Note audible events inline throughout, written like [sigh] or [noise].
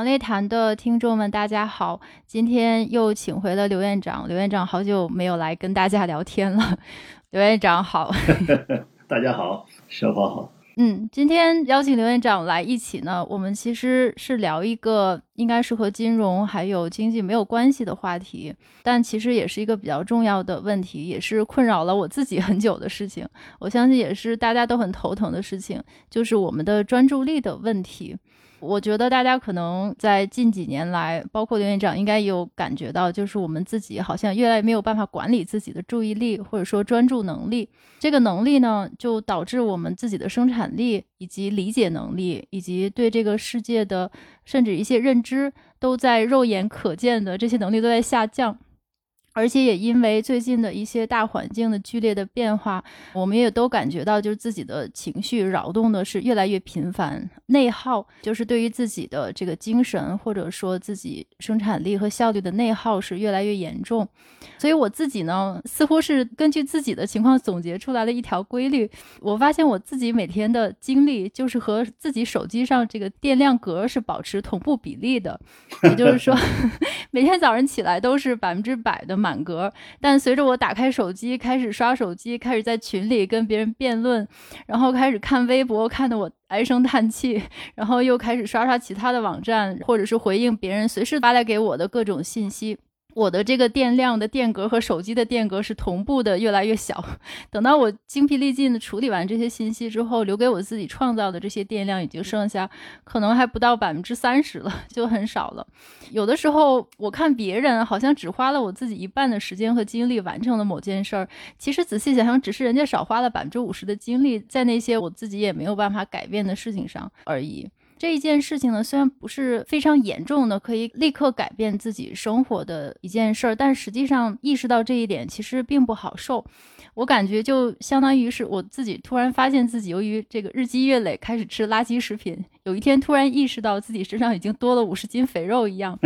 强烈谈的听众们，大家好！今天又请回了刘院长，刘院长好久没有来跟大家聊天了。刘院长好，[laughs] 大家好，小宝好。嗯，今天邀请刘院长来一起呢，我们其实是聊一个应该是和金融还有经济没有关系的话题，但其实也是一个比较重要的问题，也是困扰了我自己很久的事情。我相信也是大家都很头疼的事情，就是我们的专注力的问题。我觉得大家可能在近几年来，包括刘院长，应该有感觉到，就是我们自己好像越来越没有办法管理自己的注意力，或者说专注能力。这个能力呢，就导致我们自己的生产力、以及理解能力，以及对这个世界的甚至一些认知，都在肉眼可见的这些能力都在下降。而且也因为最近的一些大环境的剧烈的变化，我们也都感觉到，就是自己的情绪扰动的是越来越频繁，内耗就是对于自己的这个精神或者说自己生产力和效率的内耗是越来越严重。所以我自己呢，似乎是根据自己的情况总结出来了一条规律。我发现我自己每天的精力就是和自己手机上这个电量格是保持同步比例的，也就是说，[laughs] 每天早上起来都是百分之百的。满格，但随着我打开手机，开始刷手机，开始在群里跟别人辩论，然后开始看微博，看得我唉声叹气，然后又开始刷刷其他的网站，或者是回应别人随时发来给我的各种信息。我的这个电量的电格和手机的电格是同步的，越来越小。等到我精疲力尽的处理完这些信息之后，留给我自己创造的这些电量已经剩下，可能还不到百分之三十了，就很少了。有的时候我看别人好像只花了我自己一半的时间和精力完成了某件事儿，其实仔细想想，只是人家少花了百分之五十的精力在那些我自己也没有办法改变的事情上而已。这一件事情呢，虽然不是非常严重的，可以立刻改变自己生活的一件事儿，但实际上意识到这一点其实并不好受。我感觉就相当于是我自己突然发现自己由于这个日积月累开始吃垃圾食品，有一天突然意识到自己身上已经多了五十斤肥肉一样，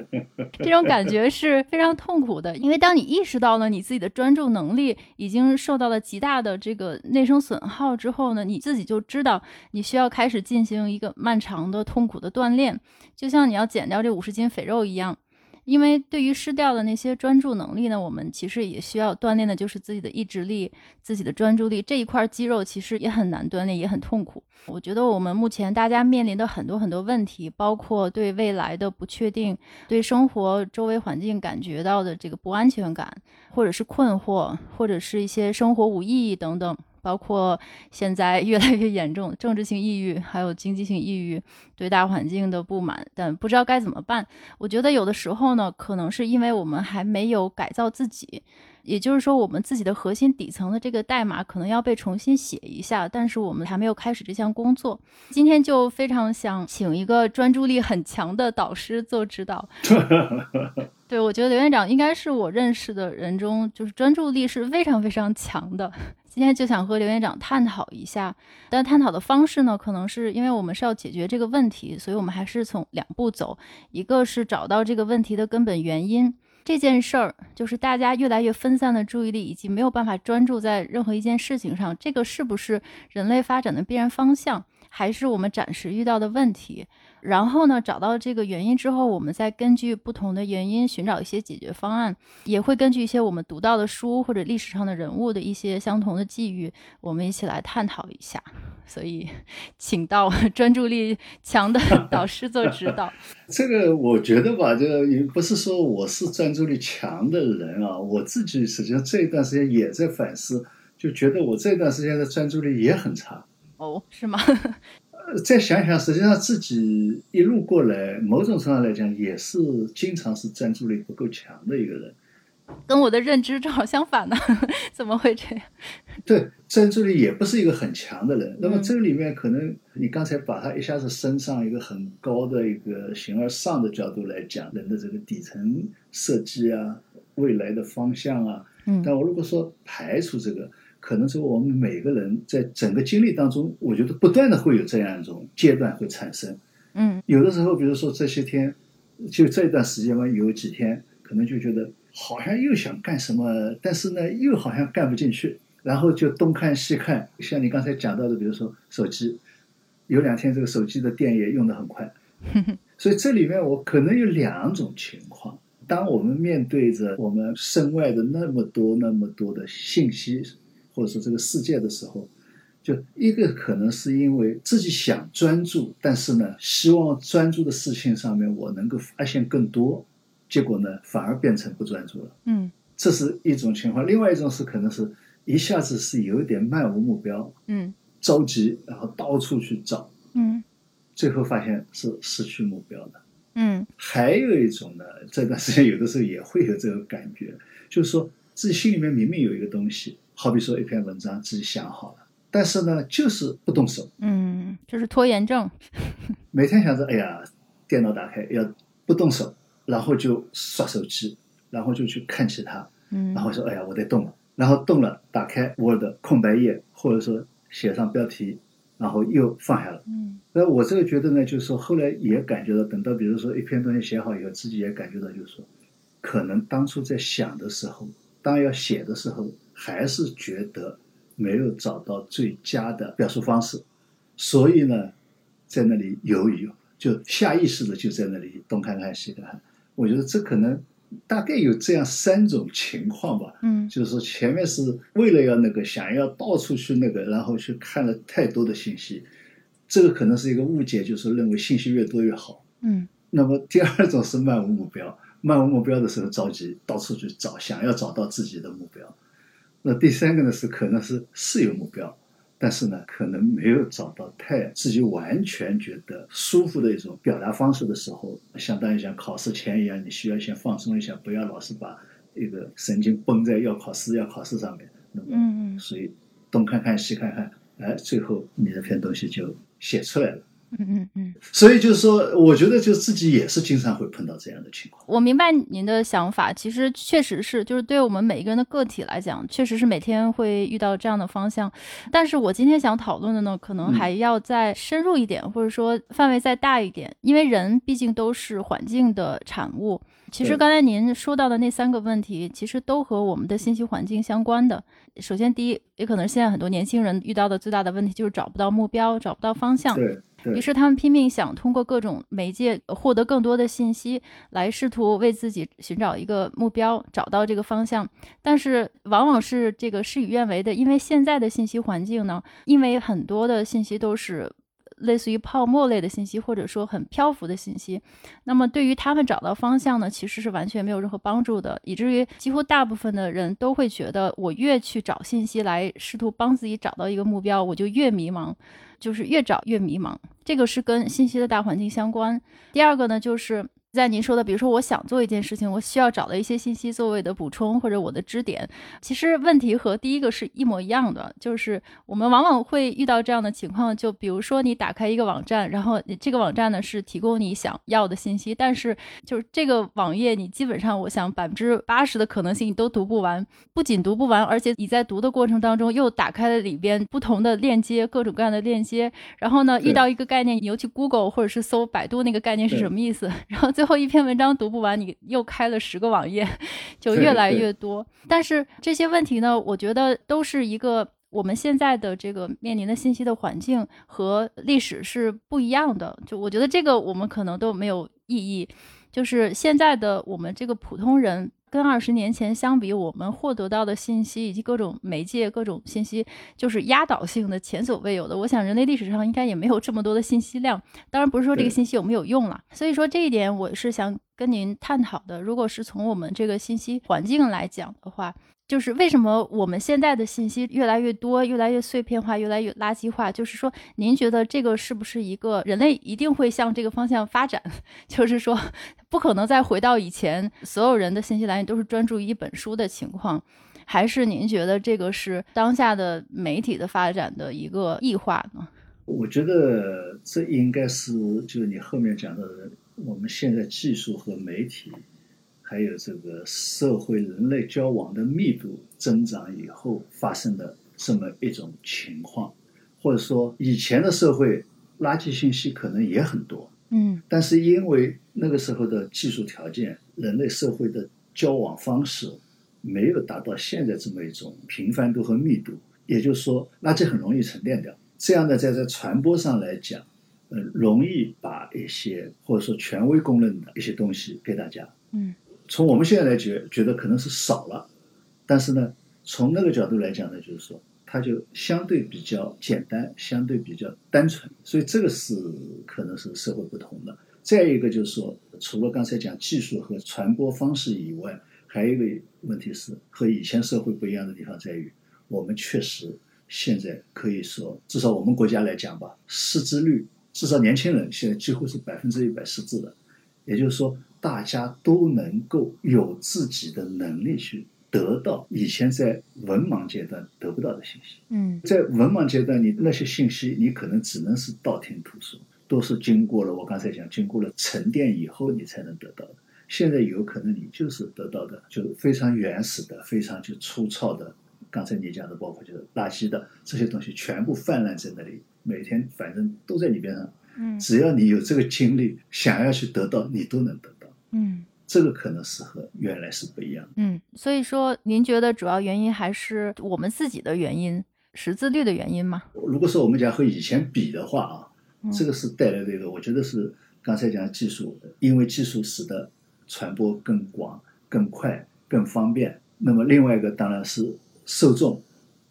[laughs] 这种感觉是非常痛苦的。因为当你意识到了你自己的专注能力已经受到了极大的这个内生损耗之后呢，你自己就知道你需要开始进行一个漫长的痛苦的锻炼，就像你要减掉这五十斤肥肉一样。因为对于失掉的那些专注能力呢，我们其实也需要锻炼的，就是自己的意志力、自己的专注力这一块肌肉，其实也很难锻炼，也很痛苦。我觉得我们目前大家面临的很多很多问题，包括对未来的不确定，对生活周围环境感觉到的这个不安全感，或者是困惑，或者是一些生活无意义等等。包括现在越来越严重政治性抑郁，还有经济性抑郁，对大环境的不满，但不知道该怎么办。我觉得有的时候呢，可能是因为我们还没有改造自己。也就是说，我们自己的核心底层的这个代码可能要被重新写一下，但是我们还没有开始这项工作。今天就非常想请一个专注力很强的导师做指导。[laughs] 对，我觉得刘院长应该是我认识的人中，就是专注力是非常非常强的。今天就想和刘院长探讨一下，但探讨的方式呢，可能是因为我们是要解决这个问题，所以我们还是从两步走，一个是找到这个问题的根本原因。这件事儿就是大家越来越分散的注意力，以及没有办法专注在任何一件事情上。这个是不是人类发展的必然方向，还是我们暂时遇到的问题？然后呢，找到这个原因之后，我们再根据不同的原因寻找一些解决方案，也会根据一些我们读到的书或者历史上的人物的一些相同的际遇，我们一起来探讨一下。所以，请到专注力强的 [laughs] 导师做指导。[laughs] 这个我觉得吧，这个也不是说我是专注力强的人啊，我自己实际上这一段时间也在反思，就觉得我这段时间的专注力也很差。哦，是吗？再想想，实际上自己一路过来，某种程度上来讲，也是经常是专注力不够强的一个人。跟我的认知正好相反呢，[laughs] 怎么会这样？对，专注力也不是一个很强的人。那么这里面，可能你刚才把它一下子升上一个很高的一个形而上的角度来讲，人的这个底层设计啊，未来的方向啊。嗯。但我如果说排除这个。可能是我们每个人在整个经历当中，我觉得不断的会有这样一种阶段会产生。嗯，有的时候，比如说这些天，就这段时间吧，有几天可能就觉得好像又想干什么，但是呢又好像干不进去，然后就东看西看。像你刚才讲到的，比如说手机，有两天这个手机的电也用得很快，[laughs] 所以这里面我可能有两种情况：当我们面对着我们身外的那么多、那么多的信息，或者说这个世界的时候，就一个可能是因为自己想专注，但是呢，希望专注的事情上面我能够发现更多，结果呢，反而变成不专注了。嗯这是一种情况，另外一种是可能是一下子是有点漫无目标，嗯着急，然后到处去找，嗯最后发现是失去目标的。嗯还有一种呢，这段时间有的时候也会有这个感觉，就是说自己心里面明明有一个东西，好比说一篇文章自己想好了，但是呢就是不动手，嗯，就是拖延症。每天想着哎呀，电脑打开要不动手，然后就刷手机，然后就去看其他，嗯然后说哎呀我得动了，然后动了，打开 Word 空白页，或者说写上标题，然后又放下了。嗯那我这个觉得呢，就是说后来也感觉到，等到比如说一篇东西写好以后，自己也感觉到，就是说，可能当初在想的时候，当要写的时候，还是觉得没有找到最佳的表述方式，所以呢，在那里犹豫，就下意识的就在那里东看看西看看。我觉得这可能大概有这样三种情况吧。嗯就是说前面是为了要那个想要到处去那个，然后去看了太多的信息，这个可能是一个误解，就是认为信息越多越好。嗯那么第二种是漫无目标，漫无目标的时候着急，到处去找，想要找到自己的目标。那第三个呢是可能是是有目标，但是呢可能没有找到太自己完全觉得舒服的一种表达方式的时候，相当于像考试前一样，你需要先放松一下，不要老是把一个神经绷在要考试要考试上面。那么嗯所以东看看西看看，哎，最后你那篇东西就写出来了。嗯嗯嗯，所以就是说，我觉得就自己也是经常会碰到这样的情况。我明白您的想法，其实确实是，就是对我们每一个人的个体来讲，确实是每天会遇到这样的方向。但是我今天想讨论的呢，可能嗯还要再深入一点，或者说范围再大一点，因为人毕竟都是环境的产物。其实刚才您说到的那三个问题，其实都和我们的信息环境相关的。首先，第一，也可能现在很多年轻人遇到的最大的问题就是找不到目标，找不到方向。对对于是他们拼命想通过各种媒介获得更多的信息，来试图为自己寻找一个目标，找到这个方向。但是往往是这个事与愿违的，因为现在的信息环境呢，因为很多的信息都是。类似于泡沫类的信息，或者说很漂浮的信息，那么对于他们找到方向呢，其实是完全没有任何帮助的，以至于几乎大部分的人都会觉得，我越去找信息来试图帮自己找到一个目标，我就越迷茫。就是越找越迷茫，这个是跟信息的大环境相关。第二个呢，就是在您说的，比如说我想做一件事情，我需要找到一些信息作为的补充或者我的支点。其实问题和第一个是一模一样的，就是我们往往会遇到这样的情况，就比如说你打开一个网站，然后这个网站呢是提供你想要的信息，但是就是这个网页你基本上我想百分之八十的可能性你都读不完，不仅读不完，而且你在读的过程当中又打开了里边不同的链接，各种各样的链接，然后呢遇到一个概念，你又去 Google 或者是搜百度那个概念是什么意思，然后最后一篇文章读不完，你又开了十个网页，就越来越多。但是这些问题呢，我觉得都是一个。我们现在的这个面临的信息的环境和历史是不一样的，就我觉得这个我们可能都没有意义。就是现在的我们这个普通人，跟二十年前相比，我们获得到的信息以及各种媒介、各种信息，就是压倒性的、前所未有的。我想人类历史上应该也没有这么多的信息量。当然不是说这个信息有没有用了，所以说这一点我是想跟您探讨的。如果是从我们这个信息环境来讲的话，就是为什么我们现在的信息越来越多、越来越碎片化、越来越垃圾化？就是说，您觉得这个是不是一个人类一定会向这个方向发展？[laughs] 就是说，不可能再回到以前所有人的信息来源都是专注于一本书的情况，还是您觉得这个是当下的媒体的发展的一个异化呢？我觉得这应该是就是你后面讲到的，我们现在技术和媒体，还有这个社会人类交往的密度增长以后发生的这么一种情况，或者说以前的社会垃圾信息可能也很多，嗯但是因为那个时候的技术条件，人类社会的交往方式没有达到现在这么一种频繁度和密度，也就是说，垃圾很容易沉淀掉。这样呢，在在传播上来讲，呃容易把一些或者说权威公认的一些东西给大家。嗯从我们现在来觉觉得可能是少了，但是呢，从那个角度来讲呢，就是说它就相对比较简单，相对比较单纯，所以这个是可能是社会不同的。再一个就是说，除了刚才讲技术和传播方式以外，还有一个问题是和以前社会不一样的地方在于，我们确实现在可以说，至少我们国家来讲吧，识字率至少年轻人现在几乎是百分之一百识字的，也就是说，大家都能够有自己的能力去得到以前在文盲阶段得不到的信息。嗯在文盲阶段，你那些信息你可能只能是道听途说，都是经过了我刚才讲，经过了沉淀以后你才能得到的。现在有可能你就是得到的就非常原始的、非常就粗糙的，刚才你讲的，包括就是垃圾的这些东西，全部泛滥在那里，每天反正都在你边上。嗯只要你有这个精力，想要去得到，你都能得到。嗯这个可能是和原来是不一样的。嗯，所以说您觉得主要原因还是我们自己的原因，识字率的原因吗？如果说我们讲和以前比的话啊，嗯这个是带来的一个，我觉得是刚才讲的技术，因为技术使得传播更广、更快、更方便。那么另外一个当然是受众，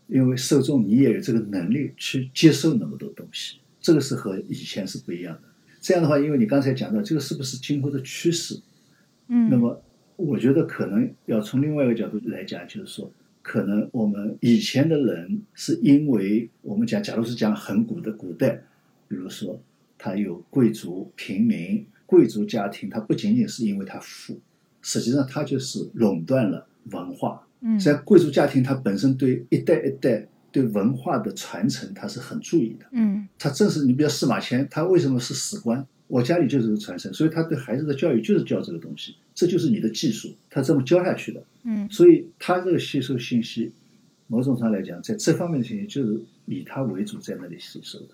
因为受众你也有这个能力去接受那么多东西，这个是和以前是不一样的。这样的话，因为你刚才讲到这个是不是今后的趋势，嗯，那么我觉得可能要从另外一个角度来讲，就是说，可能我们以前的人是因为我们讲，假如是讲很古的古代，比如说他有贵族、平民、贵族家庭，他不仅仅是因为他富，实际上他就是垄断了文化。嗯在贵族家庭，他本身对一代一代对文化的传承，他是很注意的。嗯他正是你比如司马迁，他为什么是史官？我家里就是个传承，所以他对孩子的教育就是教这个东西，这就是你的技术，他这么教下去的。嗯所以他这个吸收信息，某种上来讲，在这方面的信息就是以他为主在那里吸收的，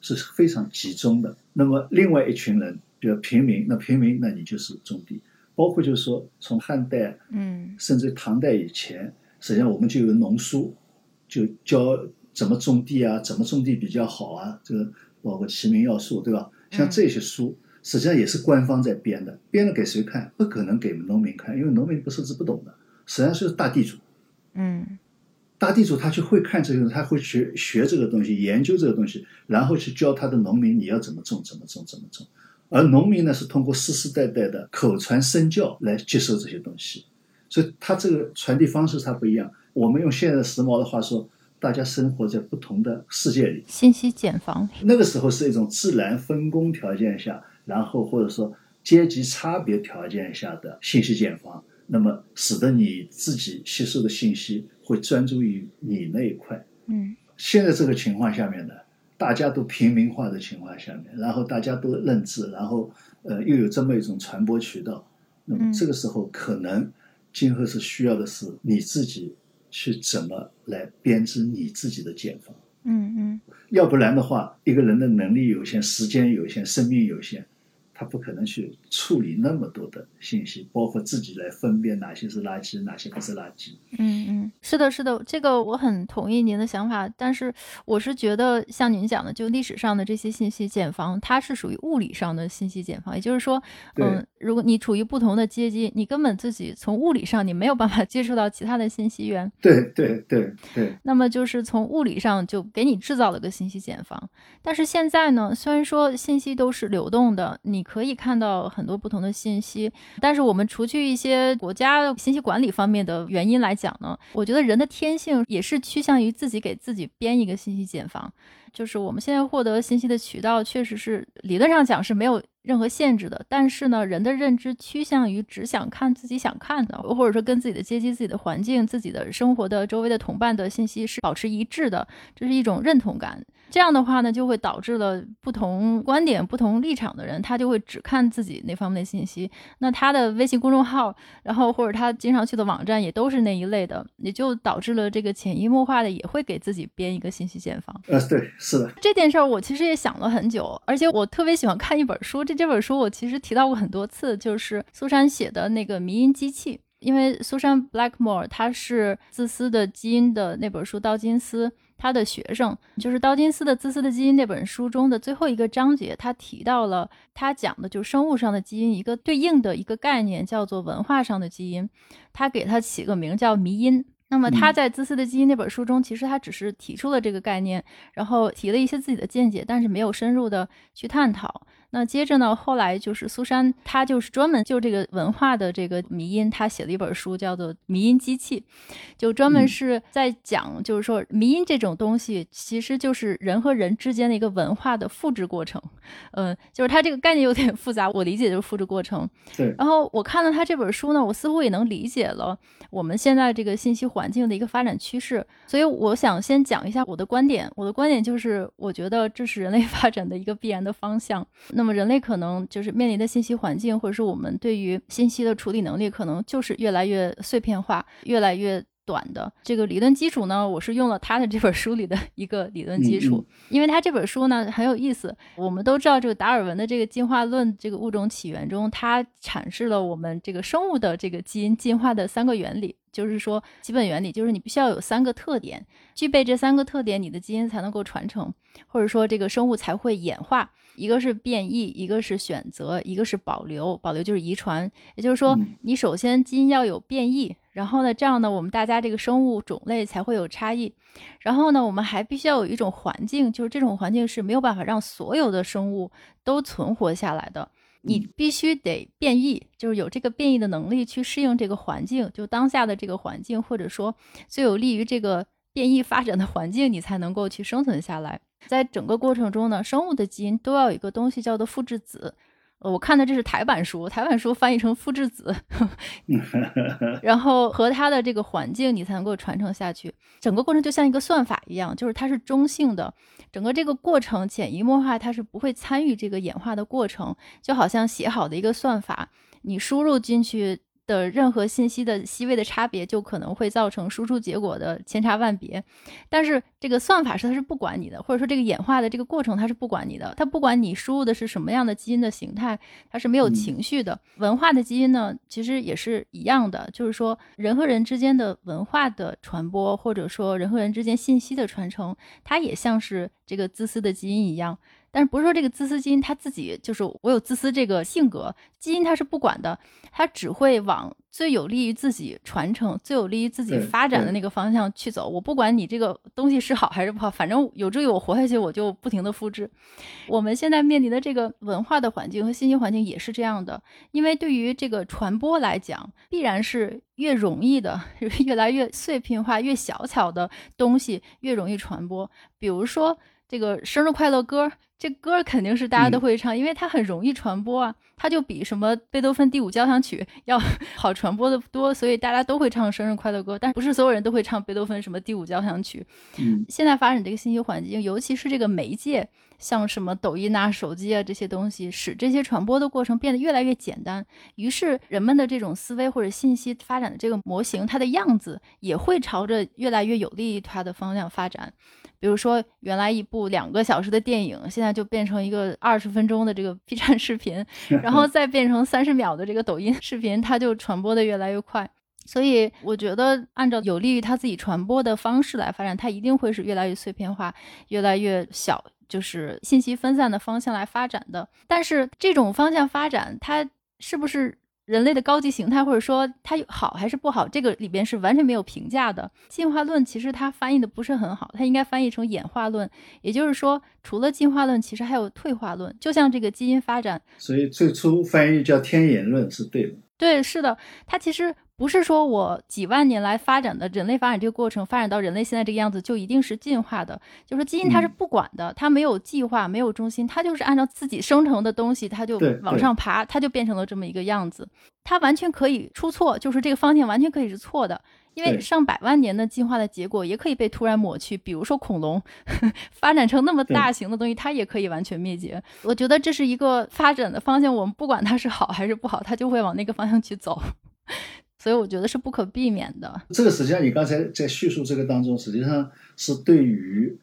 是非常集中的。那么另外一群人，比如平民，那平民那你就是种地，包括就是说从汉代嗯甚至唐代以前，实际上我们就有农书，就教怎么种地啊，怎么种地比较好啊，这个包括齐民要术，对吧？像这些书，实际上也是官方在编的，编了给谁看？不可能给农民看，因为农民不识字不懂的，实际上是大地主。嗯大地主他就会看这个，他会学学这个东西，研究这个东西，然后去教他的农民你要怎么种，怎么种，怎么种。而农民呢是通过世世代代的口传身教来接受这些东西，所以他这个传递方式他不一样。我们用现在时髦的话说，大家生活在不同的世界里。信息茧房。那个时候是一种自然分工条件下，然后或者说阶级差别条件下的信息茧房，那么使得你自己吸收的信息会专注于你那一块。嗯现在这个情况下面呢，大家都平民化的情况下面，然后大家都认字，然后呃又有这么一种传播渠道，那么嗯这个时候可能今后是需要的是你自己去怎么来编织你自己的茧房。嗯嗯要不然的话，一个人的能力有限，时间有限，生命有限，他不可能去处理那么多的信息，包括自己来分辨哪些是垃圾，哪些不是垃圾。嗯嗯，是的，是的，这个我很同意您的想法，但是我是觉得像您讲的，就历史上的这些信息茧房，它是属于物理上的信息茧房，也就是说，嗯，如果你处于不同的阶级，你根本自己从物理上你没有办法 [laughs] 接触到其他的信息源，对对对对，那么就是从物理上就给你制造了个信息茧房。但是现在呢，虽然说信息都是流动的，你可以看到很多不同的信息，但是我们除去一些国家信息管理方面的原因来讲呢，我觉得人的天性也是趋向于自己给自己编一个信息茧房。就是我们现在获得信息的渠道，确实是理论上讲是没有任何限制的，但是呢，人的认知趋向于只想看自己想看的，或者说跟自己的阶级、自己的环境、自己的生活的周围的同伴的信息是保持一致的，这是一种认同感。这样的话呢，就会导致了不同观点、不同立场的人，他就会只看自己那方面的信息。那他的微信公众号，然后或者他经常去的网站也都是那一类的，也就导致了这个潜移默化的也会给自己编一个信息茧房。呃，对，是的，这件事儿我其实也想了很久，而且我特别喜欢看一本书，这这本书我其实提到过很多次，就是苏珊写的那个《迷因机器》。因为苏珊· Blackmore 她是《自私的基因》的那本书《道金斯》，他的学生，就是道金斯的《自私的基因》那本书中的最后一个章节，他提到了他讲的就是生物上的基因一个对应的一个概念，叫做文化上的基因，他给他起个名叫迷因。那么他在《自私的基因》那本书中，其实他只是提出了这个概念，然后提了一些自己的见解，但是没有深入的去探讨。那接着呢？后来就是苏珊，她就是专门就这个文化的这个迷因，她写了一本书，叫做《迷因机器》，就专门是在讲，就是说迷因这种东西，其实就是人和人之间的一个文化的复制过程。嗯，就是它这个概念有点复杂，我理解就是复制过程。对。然后我看了他这本书呢，我似乎也能理解了我们现在这个信息环境的一个发展趋势。所以我想先讲一下我的观点。我的观点就是，我觉得这是人类 [laughs] 发展的一个必然的方向。那么人类可能就是面临的信息环境，或者是我们对于信息的处理能力，可能就是越来越碎片化，越来越短的。这个理论基础呢，我是用了他的这本书里的一个理论基础，因为他这本书呢很有意思。我们都知道，这个达尔文的这个进化论，这个物种起源中，它阐释了我们这个生物的这个基因进化的三个原理，就是说基本原理就是你必须要有三个特点，具备这三个特点，你的基因才能够传承，或者说这个生物才会演化。一个是变异，一个是选择，一个是保留。保留就是遗传，也就是说，你首先基因要有变异，然后呢，这样呢，我们大家这个生物种类才会有差异。然后呢，我们还必须要有一种环境，就是这种环境是没有办法让所有的生物都存活下来的。你必须得变异，就是有这个变异的能力去适应这个环境，就当下的这个环境，或者说最有利于这个变异发展的环境，你才能够去生存下来。在整个过程中呢，生物的基因都要有一个东西叫做复制子。我看的这是台版书，台版书翻译成复制子，[laughs] 然后和它的这个环境，你才能够传承下去。整个过程就像一个算法一样，就是它是中性的，整个这个过程潜移默化，它是不会参与这个演化的过程，就好像写好的一个算法，你输入进去。的任何信息的细微的差别，就可能会造成输出结果的千差万别。但是这个算法是它是不管你的，或者说这个演化的这个过程它是不管你的，它不管你输入的是什么样的基因的形态，它是没有情绪的。文化的基因呢，其实也是一样的，就是说人和人之间的文化的传播，或者说人和人之间信息的传承，它也像是这个自私的基因一样。但是不是说这个自私基因它自己就是我有自私这个性格，基因它是不管的，它只会往最有利于自己传承、最有利于自己发展的那个方向去走。我不管你这个东西是好还是不好，反正有助于我活下去，我就不停的复制。我们现在面临的这个文化的环境和信息环境也是这样的，因为对于这个传播来讲，必然是越容易的、[laughs] 越来越碎片化、越小巧的东西越容易传播。比如说这个生日快乐歌。这歌肯定是大家都会唱，因为它很容易传播啊，它就比什么贝多芬第五交响曲 [laughs] 要 [laughs] 好传播的多，所以大家都会唱生日快乐歌。但不是所有人都会唱贝多芬什么第五交响曲。嗯，现在发展这个信息环境，尤其是这个媒介，像什么抖音啊、手机啊这些东西，使这些传播的过程变得越来越简单。于是人们的这种思维或者信息发展的这个模型，它的样子也会朝着越来越有利于它的方向发展。比如说，原来一部两个小时的电影，现在就变成一个二十分钟的这个 [laughs] B 站视频，[laughs] 然后再变成三十秒的这个抖音视频，它就传播的越来越快。所以，我觉得按照有利于它自己传播的方式来发展，它一定会是越来越碎片化、越来越小，就是信息分散的方向来发展的。但是，这种方向发展，它是不是？人类的高级形态，或者说它好还是不好，这个里边是完全没有评价的。进化论其实它翻译的不是很好，它应该翻译成演化论。也就是说，除了进化论，其实还有退化论。就像这个基因发展，所以最初翻译叫天演论是对的。对，是的，它其实。不是说我几万年来发展的人类发展这个过程，发展到人类现在这个样子就一定是进化的。就是基因它是不管的，它没有计划，没有中心，它就是按照自己生成的东西，它就往上爬，它就变成了这么一个样子。它完全可以出错，就是这个方向完全可以是错的，因为上百万年的进化的结果也可以被突然抹去。比如说恐龙 [laughs] 发展成那么大型的东西，它也可以完全灭绝。我觉得这是一个发展的方向，我们不管它是好还是不好，它就会往那个方向去走。所以我觉得是不可避免的。这个实际上，你刚才在叙述这个当中，实际上是对于，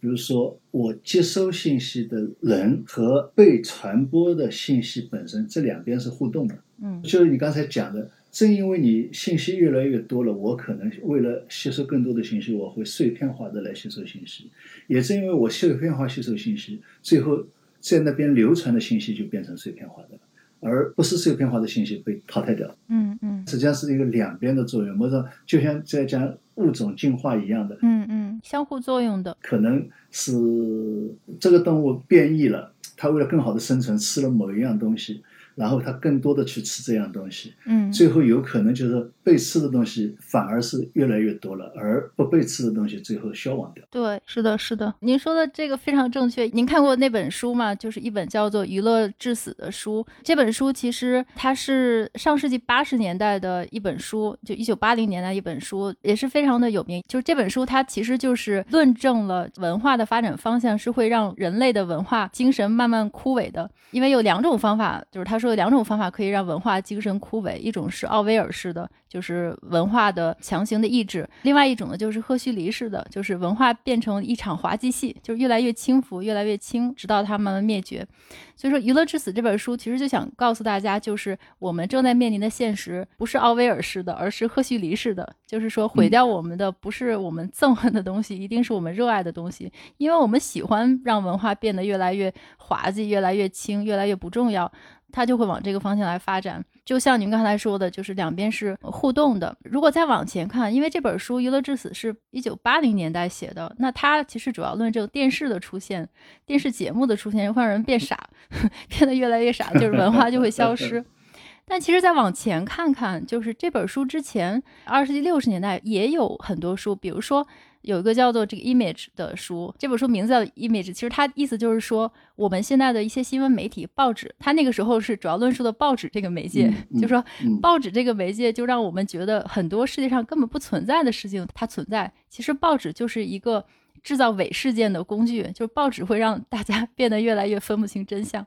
比如说我接收信息的人和被传播的信息本身这两边是互动的。嗯，就是你刚才讲的，正因为你信息越来越多了，我可能为了吸收更多的信息，我会碎片化的来吸收信息。也正因为我碎片化吸收信息，最后在那边流传的信息就变成碎片化的了，而不是碎片化的信息被淘汰掉。嗯嗯实际上是一个两边的作用，某种就像在讲物种进化一样的，嗯嗯，相互作用的。可能是这个动物变异了，它为了更好的生存，吃了某一样东西，然后他更多的去吃这样东西，嗯最后有可能就是被吃的东西反而是越来越多了，而不被吃的东西最后消亡掉。对，是的，是的，您说的这个非常正确。您看过那本书吗？就是一本叫做《娱乐至死》的书。这本书其实它是上世纪八十年代的一本书，就一九八零年代一本书，也是非常的有名。就是这本书它其实就是论证了文化的发展方向是会让人类的文化精神慢慢枯萎的，因为有两种方法，就是他说有两种方法可以让文化精神枯萎，一种是奥威尔式的，就是文化的强行的抑制；另外一种呢，就是赫胥黎式的，就是文化变成一场滑稽戏，就是越来越轻浮，越来越轻，直到它慢慢灭绝。所以说，《娱乐至死》这本书其实就想告诉大家，就是我们正在面临的现实不是奥威尔式的，而是赫胥黎式的，就是说毁掉我们的不是我们憎恨的东西，一定是我们热爱的东西，因为我们喜欢让文化变得越来越滑稽、越来越轻、越来越不重要。它就会往这个方向来发展。就像您刚才说的，就是两边是互动的。如果再往前看，因为这本书《娱乐至死》是一九八零年代写的，那它其实主要论证电视的出现、电视节目的出现会让人变傻，[laughs] 变得越来越傻，就是文化就会消失。[laughs] 但其实再往前看看，就是这本书之前，二十世纪六十年代也有很多书，比如说有一个叫做这个 Image 的书，这本书名字叫 Image，其实它意思就是说，我们现在的一些新闻媒体、报纸，它那个时候是主要论述的报纸这个媒介，[laughs] 嗯嗯就说嗯报纸这个媒介就让我们觉得很多世界上根本不存在的事情它存在，其实报纸就是一个。制造伪事件的工具，就是报纸会让大家 [laughs] 变得越来越分不清真相。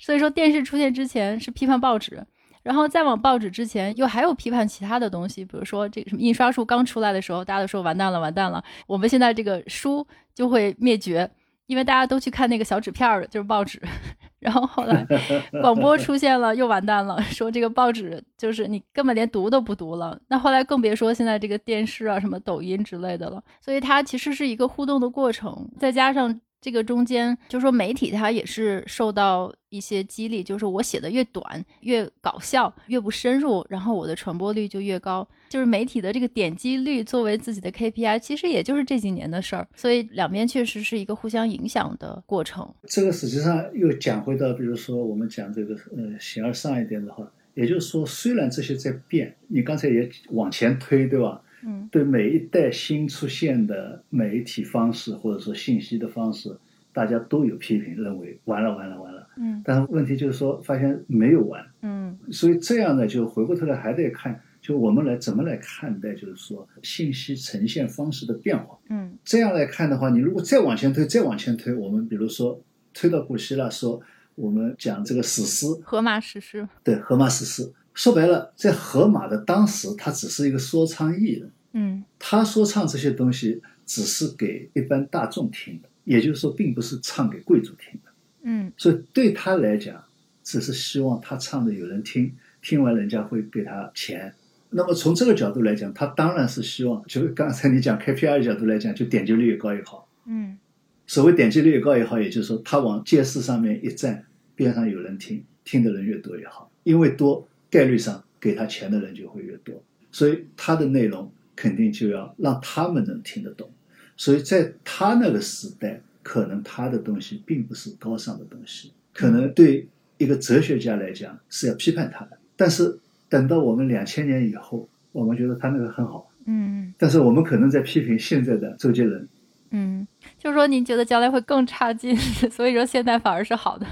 所以说，电视出现之前是批判报纸，然后再往报纸之前，又还有批判其他的东西，比如说这个什么印刷术刚出来的时候，大家都说完蛋了，完蛋了，我们现在这个书就会灭绝，因为大家都去看那个小纸片儿，就是报纸。[laughs] 然后后来 [laughs] 广播出现了，又完蛋了，说这个报纸就是你根本连读都不读了。那后来更别说现在这个电视啊、什么抖音之类的了。所以它其实是一个互动的过程，再加上。这个中间，就是说媒体它也是受到一些激励，就是我写的越短、越搞笑、越不深入，然后我的传播率就越高。就是媒体的这个点击率作为自己的 KPI，其实也就是这几年的事儿。所以两边确实是一个互相影响的过程。这个实际上又讲回到，比如说我们讲这个呃形而上一点的话，也就是说，虽然这些在变，你刚才也往前推，对吧？嗯。对每一代新出现的媒体方式或者说信息的方式，大家都有批评，认为完了完了完了。嗯。但是问题就是说，发现没有完，嗯。所以这样呢，就回过头来还得看，就我们来怎么来看待，就是说信息呈现方式的变化。嗯。这样来看的话，你如果再往前推，再往前推，我们比如说推到古希腊说，我们讲这个史诗，荷马史诗。对荷马史诗，说白了，在河马的当时，他只是一个说唱艺人，嗯他说唱这些东西只是给一般大众听的，也就是说，并不是唱给贵族听的。嗯所以对他来讲，只是希望他唱的有人听，听完人家会给他钱。那么从这个角度来讲，他当然是希望，就是刚才你讲 KPI 的角度来讲，就点击率越高越好。嗯所谓点击率越高越好，也就是说，他往街市上面一站，边上有人听，听的人越多越好，因为多，概率上给他钱的人就会越多，所以他的内容肯定就要让他们能听得懂。所以在他那个时代，可能他的东西并不是高尚的东西，可能对一个哲学家来讲是要批判他的。但是等到我们两千年以后，我们觉得他那个很好，嗯但是我们可能在批评现在的周杰伦。嗯，就是说您觉得将来会更差劲，[laughs] 所以说现在反而是好的。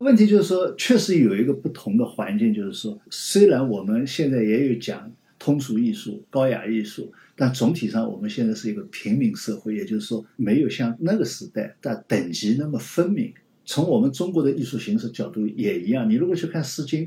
问题就是说，确实有一个不同的环境，就是说，虽然我们现在也有讲通俗艺术、高雅艺术，但总体上我们现在是一个平民社会，也就是说，没有像那个时代的等级那么分明。从我们中国的艺术形式角度也一样，你如果去看《诗经》，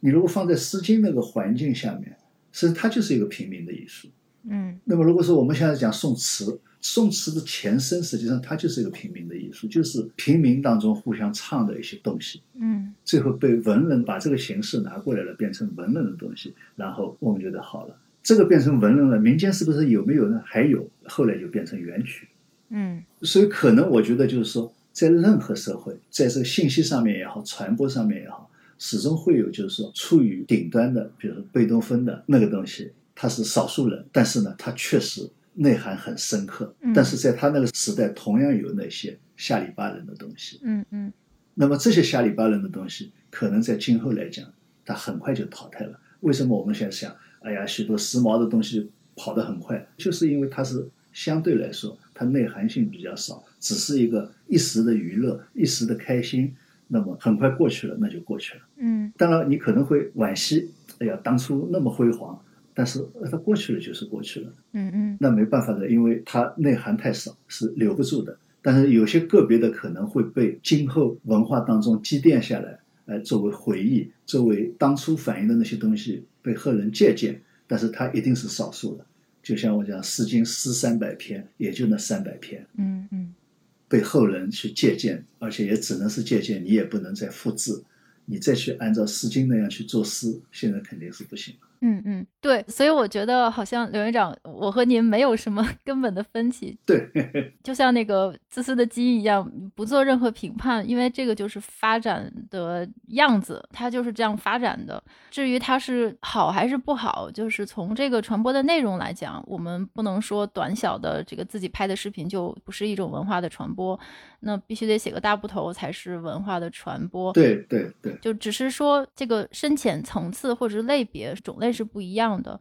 你如果放在《诗经》那个环境下面，实它就是一个平民的艺术。嗯那么如果说我们现在讲宋词，宋词的前身实际上它就是一个平民的艺术，就是平民当中互相唱的一些东西，嗯最后被文人把这个形式拿过来了，变成文人的东西，然后我们觉得好了。这个变成文人了，民间是不是有没有呢？还有，后来就变成元曲。嗯所以可能我觉得就是说，在任何社会，在这个信息上面也好，传播上面也好，始终会有就是说处于顶端的，比如说贝多芬的那个东西，他是少数人，但是呢，他确实内涵很深刻。嗯但是在他那个时代，同样有那些下里巴人的东西。嗯嗯那么这些下里巴人的东西，可能在今后来讲，它很快就淘汰了。为什么我们现在想，哎呀，许多时髦的东西跑得很快，就是因为它是相对来说，它内涵性比较少，只是一个一时的娱乐、一时的开心，那么很快过去了，那就过去了。嗯当然，你可能会惋惜，哎呀，当初那么辉煌，但是呃它过去了就是过去了。嗯嗯那没办法的，因为它内涵太少，是留不住的。但是有些个别的可能会被今后文化当中积淀下来，呃，作为回忆，作为当初反映的那些东西被后人借鉴，但是它一定是少数的。就像我讲，《诗经》诗三百篇，也就那三百篇嗯嗯被后人去借鉴，而且也只能是借鉴，你也不能再复制，你再去按照《诗经》那样去做诗，现在肯定是不行了。嗯嗯，对，所以我觉得好像刘院长，我和您没有什么 [laughs] 根本的分歧，对，就像那个自私的鸡一样，不做任何评判，因为这个就是发展的样子，它就是这样发展的。至于它是好还是不好，就是从这个传播的内容来讲，我们不能说短小的这个自己拍的视频就不是一种文化的传播，那必须得写个大部头才是文化的传播。对对对，就只是说这个深浅层次或者是类别种是不一样的，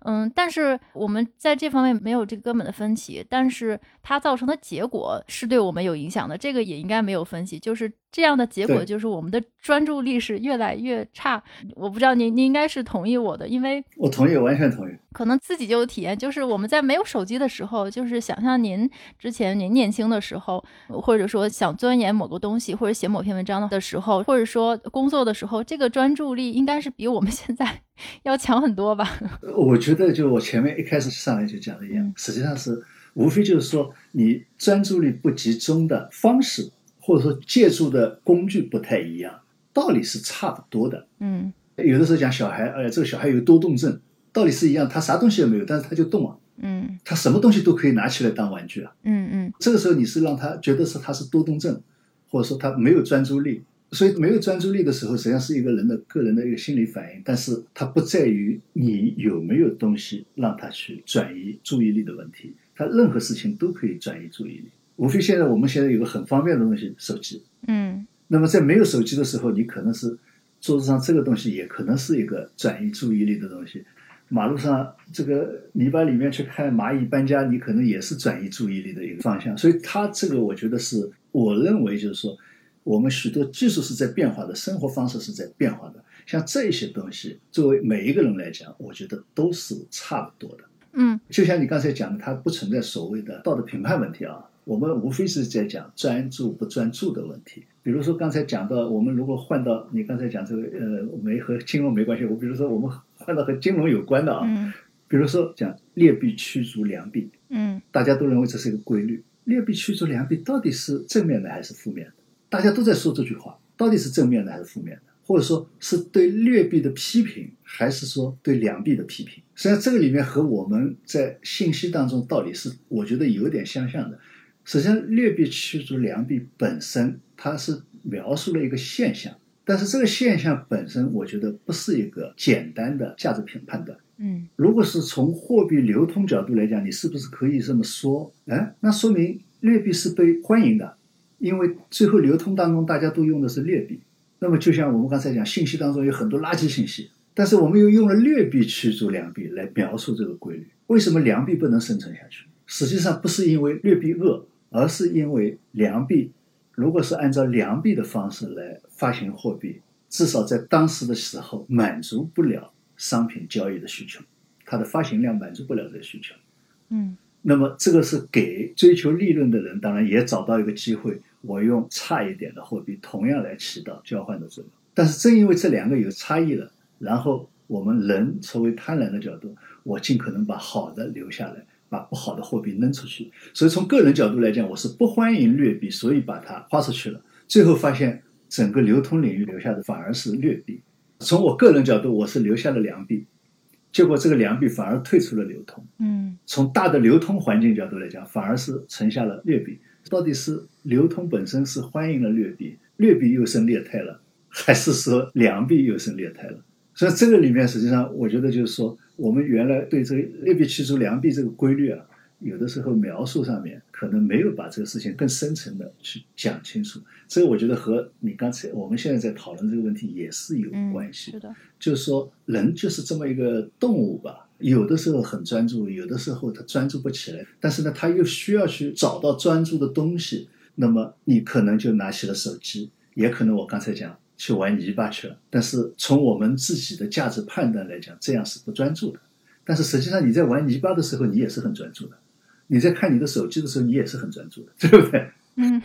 嗯，但是我们在这方面没有这个根本的分歧，但是它造成的结果是对我们有影响的，这个也应该没有分歧，就是这样的结果就是我们的专注力是越来越差。我不知道您您应该是同意我的，因为我同意，完全同意。可能自己就有体验，就是我们在没有手机的时候，就是想象您之前您年轻的时候，或者说想钻研某个东西，或者写某篇文章的时候，或者说工作的时候，这个专注力应该是比我们 [laughs] 现在要强很多吧？[laughs] 我觉得就我前面一开始上来就讲的一样，嗯实际上是无非就是说你专注力不集中的方式，或者说借助的工具不太一样，道理是差不多的。嗯有的时候讲小孩，哎呀，这个小孩有多动症，道理是一样，他啥东西也没有，但是他就动啊，嗯他什么东西都可以拿起来当玩具啊。嗯嗯这个时候你是让他觉得是他是多动症，或者说他没有专注力。所以没有专注力的时候，实际上是一个人的个人的一个心理反应，但是它不在于你有没有东西让他去转移注意力的问题。他任何事情都可以转移注意力，无非现在我们现在有个很方便的东西，手机。嗯那么在没有手机的时候，你可能是桌子上这个东西也可能是一个转移注意力的东西。马路上这个泥巴里面去看蚂蚁搬家，你可能也是转移注意力的一个方向。所以它这个我觉得是，我认为就是说，我们许多技术是在变化的，生活方式是在变化的。像这些东西，作为每一个人来讲，我觉得都是差不多的。嗯就像你刚才讲的，它不存在所谓的道德评判问题啊，我们无非是在讲专注不专注的问题。比如说刚才讲到，我们如果换到你刚才讲这个呃，没和金融没关系，我比如说我们换到和金融有关的啊，嗯比如说讲劣币驱逐良币，嗯大家都认为这是一个规律。劣币驱逐良币到底是正面的还是负面的？大家都在说这句话，到底是正面的还是负面的？或者说是对劣币的批评，还是说对良币的批评？实际上，这个里面和我们在信息当中道理是，我觉得有点相像的。实际上，劣币驱逐良币本身，它是描述了一个现象，但是这个现象本身，我觉得不是一个简单的价值评判断。嗯如果是从货币流通角度来讲，你是不是可以这么说？哎，那说明劣币是被欢迎的，因为最后流通当中大家都用的是劣币。那么就像我们刚才讲，信息当中有很多垃圾信息，但是我们又用了劣币驱逐良币来描述这个规律。为什么良币不能生存下去？实际上不是因为劣币恶，而是因为良币，如果是按照良币的方式来发行货币，至少在当时的时候满足不了商品交易的需求，它的发行量满足不了这个需求。嗯那么这个是给追求利润的人，当然也找到一个机会，我用差一点的货币同样来起到交换的作用。但是正因为这两个有差异了，然后我们人成为贪婪的角度，我尽可能把好的留下来，把不好的货币扔出去。所以从个人角度来讲，我是不欢迎劣币，所以把它花出去了。最后发现，整个流通领域留下的反而是劣币。从我个人角度，我是留下了良币，结果这个良币反而退出了流通。嗯，从大的流通环境角度来讲，反而是存下了劣币。到底是流通本身是欢迎了劣币，劣币又生劣态了，还是说良币又生劣态了？所以这个里面，实际上我觉得就是说，我们原来对这个劣币驱逐良币这个规律啊，有的时候描述上面可能没有把这个事情更深层的去讲清楚。这个我觉得和你刚才我们现在在讨论这个问题也是有关系。是的，就是说人就是这么一个动物吧，有的时候很专注，有的时候他专注不起来，但是呢，他又需要去找到专注的东西，那么你可能就拿起了手机，也可能我刚才讲。去玩泥巴去了，但是从我们自己的价值判断来讲，这样是不专注的。但是实际上你在玩泥巴的时候，你也是很专注的；你在看你的手机的时候，你也是很专注的，[laughs] 对不对？嗯，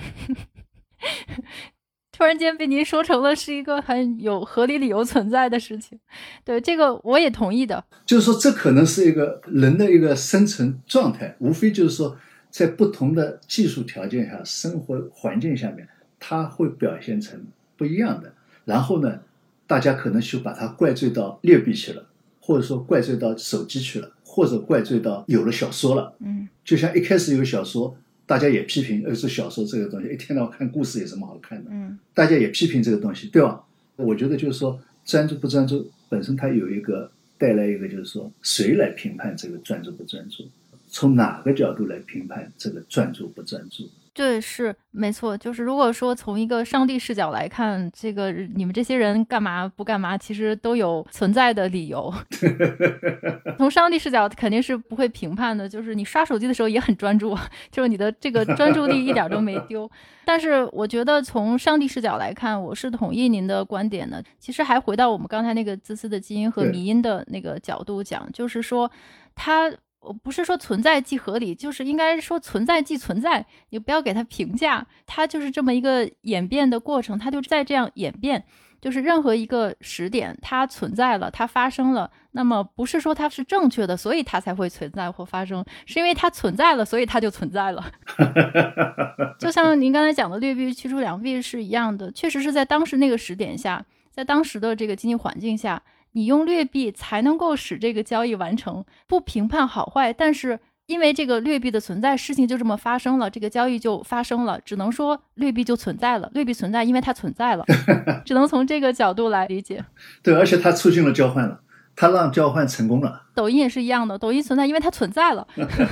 突然间被您说成了是一个很有合理理由存在的事情，对这个我也同意的。就是说，这可能是一个人的一个生存状态，无非就是说，在不同的技术条件下、生活环境下面，它会表现成不一样的。然后呢，大家可能就把它怪罪到劣币去了，或者说怪罪到手机去了，或者怪罪到有了小说了。嗯，就像一开始有小说，大家也批评，呃，是小说这个东西，一天到晚看故事有什么好看的？嗯，大家也批评这个东西，对吧？我觉得就是说，专注不专注本身它有一个带来一个就是说，谁来评判这个专注不专注？从哪个角度来评判这个专注不专注？对，是没错。就是如果说从一个上帝视角来看，这个你们这些人干嘛不干嘛，其实都有存在的理由。[laughs] 从上帝视角肯定是不会评判的。就是你刷手机的时候也很专注，[laughs] 就是你的这个专注力一点都没丢。[laughs] 但是我觉得从上帝视角来看，我是同意您的观点的。其实还回到我们刚才那个自私的基因和迷因的那个角度讲，就是说他。我不是说存在即合理，就是应该说存在即存在。你不要给它评价，它就是这么一个演变的过程，它就在这样演变。就是任何一个时点，它存在了，它发生了，那么不是说它是正确的，所以它才会存在或发生，是因为它存在了，所以它就存在了。[laughs] 就像您刚才讲的劣币驱逐良币是一样的，确实是在当时那个时点下，在当时的这个经济环境下。你用劣币才能够使这个交易完成，不评判好坏，但是因为这个劣币的存在，事情就这么发生了，这个交易就发生了，只能说劣币就存在了，劣币存在，因为它存在了，[laughs] 只能从这个角度来理解。对，而且它促进了交换了。它让交换成功了。抖音也是一样的，抖音存在，因为它存在了。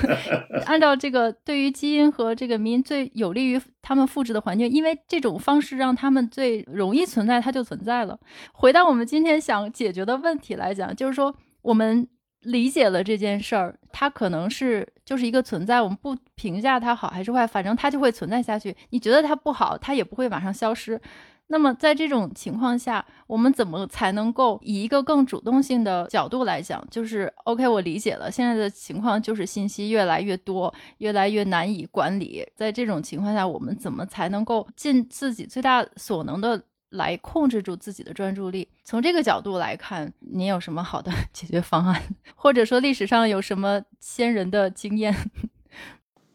[laughs] 按照这个，对于基因和这个民最有利于他们复制的环境，因为这种方式让他们最容易存在，它就存在了。回到我们今天想解决的问题来讲，就是说，我们理解了这件事儿，它可能是就是一个存在，我们不评价它好还是坏，反正它就会存在下去。你觉得它不好，它也不会马上消失。那么在这种情况下，我们怎么才能够以一个更主动性的角度来讲？就是 OK，我理解了，现在的情况就是信息越来越多，越来越难以管理。在这种情况下，我们怎么才能够尽自己最大所能的来控制住自己的专注力？从这个角度来看，您有什么好的 [laughs] 解决方案，或者说历史上有什么先人的经验？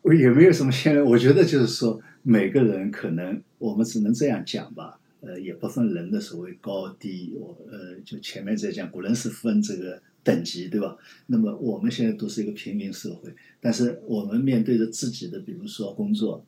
我 [laughs] 也没有什么先人，我觉得就是说，每个人可能我们只能这样讲吧。呃，也不分人的所谓高低，我呃，就前面在讲古人是分这个等级，对吧？那么我们现在都是一个平民社会，但是我们面对着自己的，比如说工作、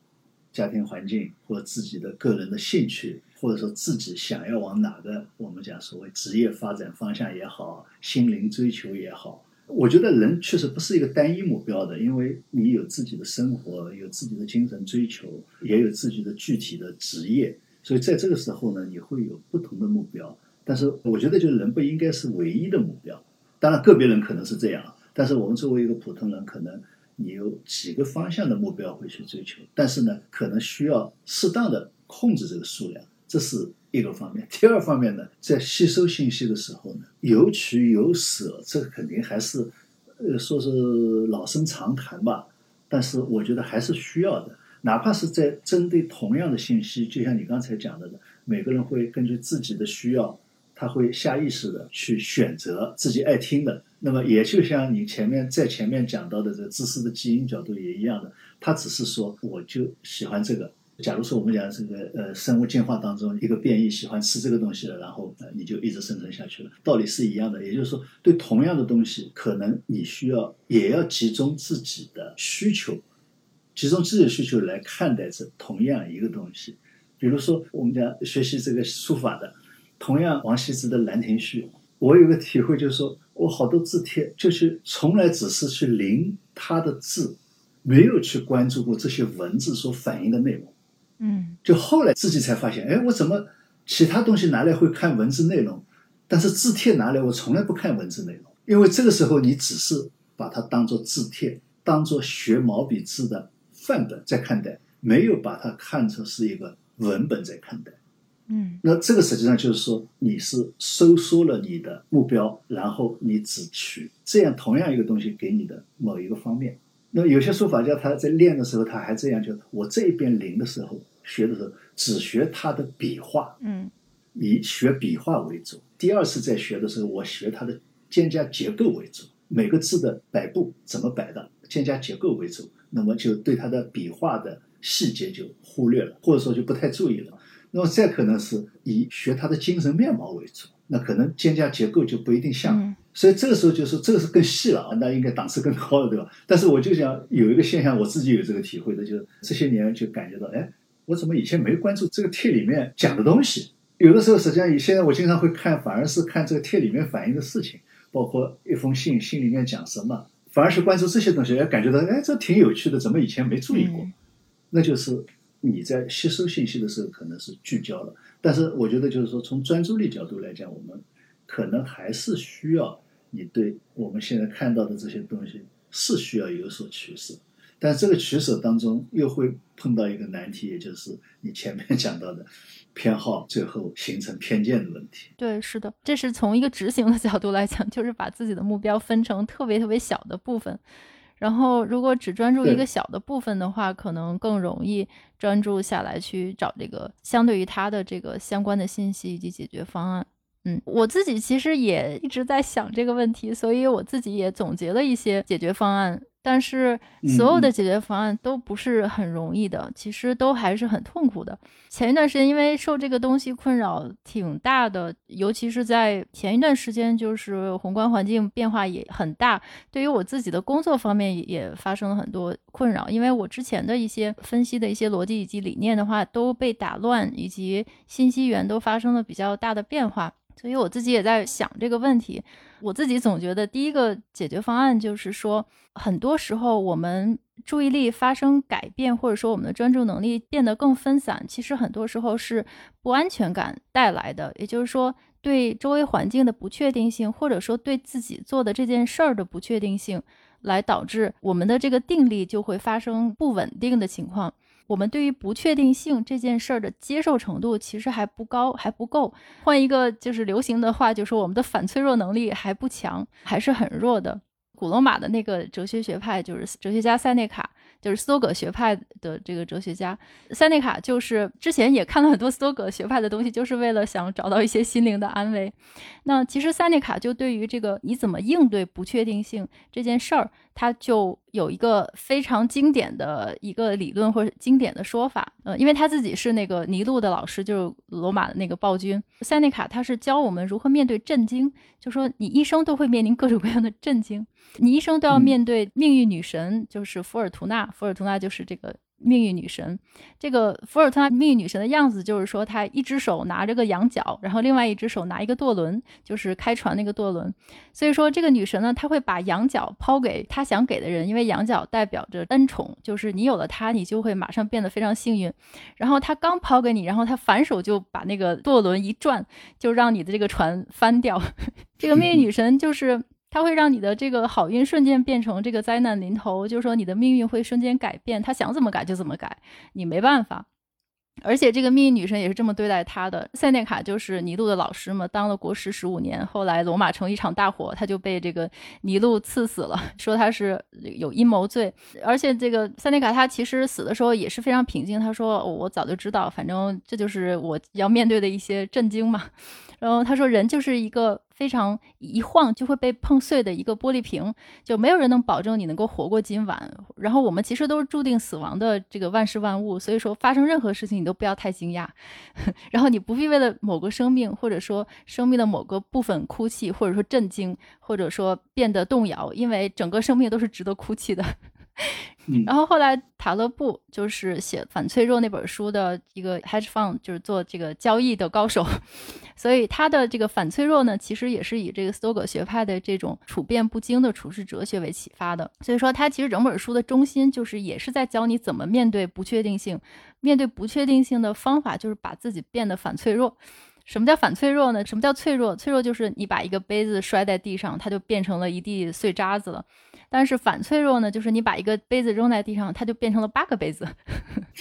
家庭环境，或自己的个人的兴趣，或者说自己想要往哪个我们讲所谓职业发展方向也好，心灵追求也好，我觉得人确实不是一个单一目标的，因为你有自己的生活，有自己的精神追求，也有自己的具体的职业。所以在这个时候呢，你会有不同的目标，但是我觉得就是人不应该是唯一的目标。当然，个别人可能是这样，但是我们作为一个普通人，可能你有几个方向的目标会去追求，但是呢，可能需要适当的控制这个数量，这是一个方面。第二方面呢，在吸收信息的时候呢，有取有舍，这肯定还是呃说是老生常谈吧，但是我觉得还是需要的。哪怕是在针对同样的信息，就像你刚才讲的，每个人会根据自己的需要，他会下意识的去选择自己爱听的，那么也就像你前面在前面讲到的这个自私的基因角度也一样的，他只是说我就喜欢这个。假如说我们讲这个呃生物进化当中一个变异喜欢吃这个东西了，然后呃你就一直生存下去了，道理是一样的。也就是说，对同样的东西，可能你需要也要集中自己的需求，集中自己的需求来看待这同样一个东西。比如说我们讲学习这个书法的，同样王羲之的《兰亭序》，我有个体会就是说我好多字帖就是从来只是去临他的字，没有去关注过这些文字所反映的内容。嗯，就后来自己才发现，哎，我怎么其他东西拿来会看文字内容，但是字帖拿来我从来不看文字内容，因为这个时候你只是把它当做字帖，当做学毛笔字的范本在看待，没有把它看成是一个文本在看待。嗯，那这个实际上就是说，你是收缩了你的目标，然后你只取这样同样一个东西给你的某一个方面。那有些书法家他在练的时候，他还这样，就我这一边临的时候。学的时候只学他的笔画，嗯，以学笔画为主。第二次在学的时候，我学它的间加结构为主，每个字的摆布怎么摆的，间加结构为主。那么就对他的笔画的细节就忽略了，或者说就不太注意了。那么再可能是以学他的精神面貌为主，那可能肩胛结构就不一定像。所以这个时候就是这个是更细了啊，那应该档次更高了，对吧？但是我就想有一个现象，我自己有这个体会的，就是这些年就感觉到，哎。我怎么以前没关注这个帖里面讲的东西？有的时候，实际上，现在我经常会看，反而是看这个帖里面反映的事情，包括一封信，信里面讲什么，反而是关注这些东西，哎，感觉到哎，这挺有趣的，怎么以前没注意过？那就是你在吸收信息的时候可能是聚焦了，但是我觉得就是说，从专注力角度来讲，我们可能还是需要你对我们现在看到的这些东西是需要有所取舍。但这个取舍当中又会碰到一个难题，也就是你前面 [laughs] 讲到的偏好，最后形成偏见的问题。对，是的，这是从一个执行的角度来讲，就是把自己的目标分成特别特别小的部分，然后如果只专注一个小的部分的话，可能更容易专注下来去找这个相对于它的这个相关的信息以及解决方案。嗯，我自己其实也一直在想这个问题，所以我自己也总结了一些解决方案。但是所有的解决方案都不是很容易的，其实都还是很痛苦的。前一段时间因为受这个东西困扰挺大的，尤其是在前一段时间，就是宏观环境变化也很大，对于我自己的工作方面也发生了很多困扰。因为我之前的一些分析的一些逻辑以及理念的话都被打乱，以及信息源都发生了比较大的变化。所以我自己也在想这个问题，我自己总觉得第一个解决方案就是说，很多时候我们注意力发生改变，或者说我们的专注能力变得更分散，其实很多时候是不安全感带来的。也就是说，对周围环境的不确定性，或者说对自己做的这件事儿的不确定性，来导致我们的这个定力就会发生不稳定的情况。我们对于不确定性这件事儿的接受程度其实还不高，还不够。换一个就是流行的话，就说我们的反脆弱能力还不强，还是很弱的。古罗马的那个哲学学派就是哲学家塞内卡。就是斯多葛学派的这个哲学家塞内卡，就是之前也看了很多斯多葛学派的东西，就是为了想找到一些心灵的安慰。那其实塞内卡就对于这个你怎么应对不确定性这件事儿，他就有一个非常经典的一个理论或者经典的说法。呃，因为他自己是那个尼禄的老师，就是罗马的那个暴君塞内卡，他是教我们如何面对震惊，就说你一生都会面临各种各样的震惊。你一生都要面对命运女神，就是福尔图娜。福尔图娜就是这个命运女神。这个伏尔图纳命运女神的样子，就是说她一只手拿着个羊角，然后另外一只手拿一个舵轮，就是开船那个舵轮。所以说，这个女神呢，她会把羊角抛给她想给的人，因为羊角代表着恩宠，就是你有了它，你就会马上变得非常幸运。然后她刚抛给你，然后她反手就把那个舵轮一转，就让你的这个船翻掉。[laughs] 这个命运女神就是。它会让你的这个好运瞬间变成这个灾难临头，就是说你的命运会瞬间改变。他想怎么改就怎么改，你没办法。而且这个命运女神也是这么对待他的。塞内卡就是尼禄的老师嘛，当了国师十五年，后来罗马城一场大火，他就被这个尼禄赐死了，[laughs] 说他是有阴谋罪。而且这个塞内卡他其实死的时候也是非常平静，他说我早就知道，反正这就是我要面对的一些震惊嘛。[laughs] 然后他说人就是一个。非常一晃就会被碰碎的一个玻璃瓶，就没有人能保证你能够活过今晚。然后我们其实都是注定死亡的这个万事万物，所以说发生任何事情你都不要太惊讶，[laughs] 然后你不必为了某个生命或者说生命的某个部分哭泣，或者说震惊，或者说变得动摇，因为整个生命都是值得哭泣的。[laughs] 然后后来塔勒布就是写《反脆弱》那本书的一个 hedge fund，就是做这个交易的高手，[laughs] 所以他的这个反脆弱呢，其实也是以这个斯多葛学派的这种处变不惊的处世哲学为启发的。所以说，他其实整本书的中心就是也是在教你怎么面对不确定性，面对不确定性的方法就是把自己变得反脆弱。什么叫反脆弱呢？什么叫脆弱？脆弱就是你把一个杯子摔在地上，它就变成了一地碎渣子了。但是反脆弱呢，就是你把一个杯子扔在地上，它就变成了八个杯子。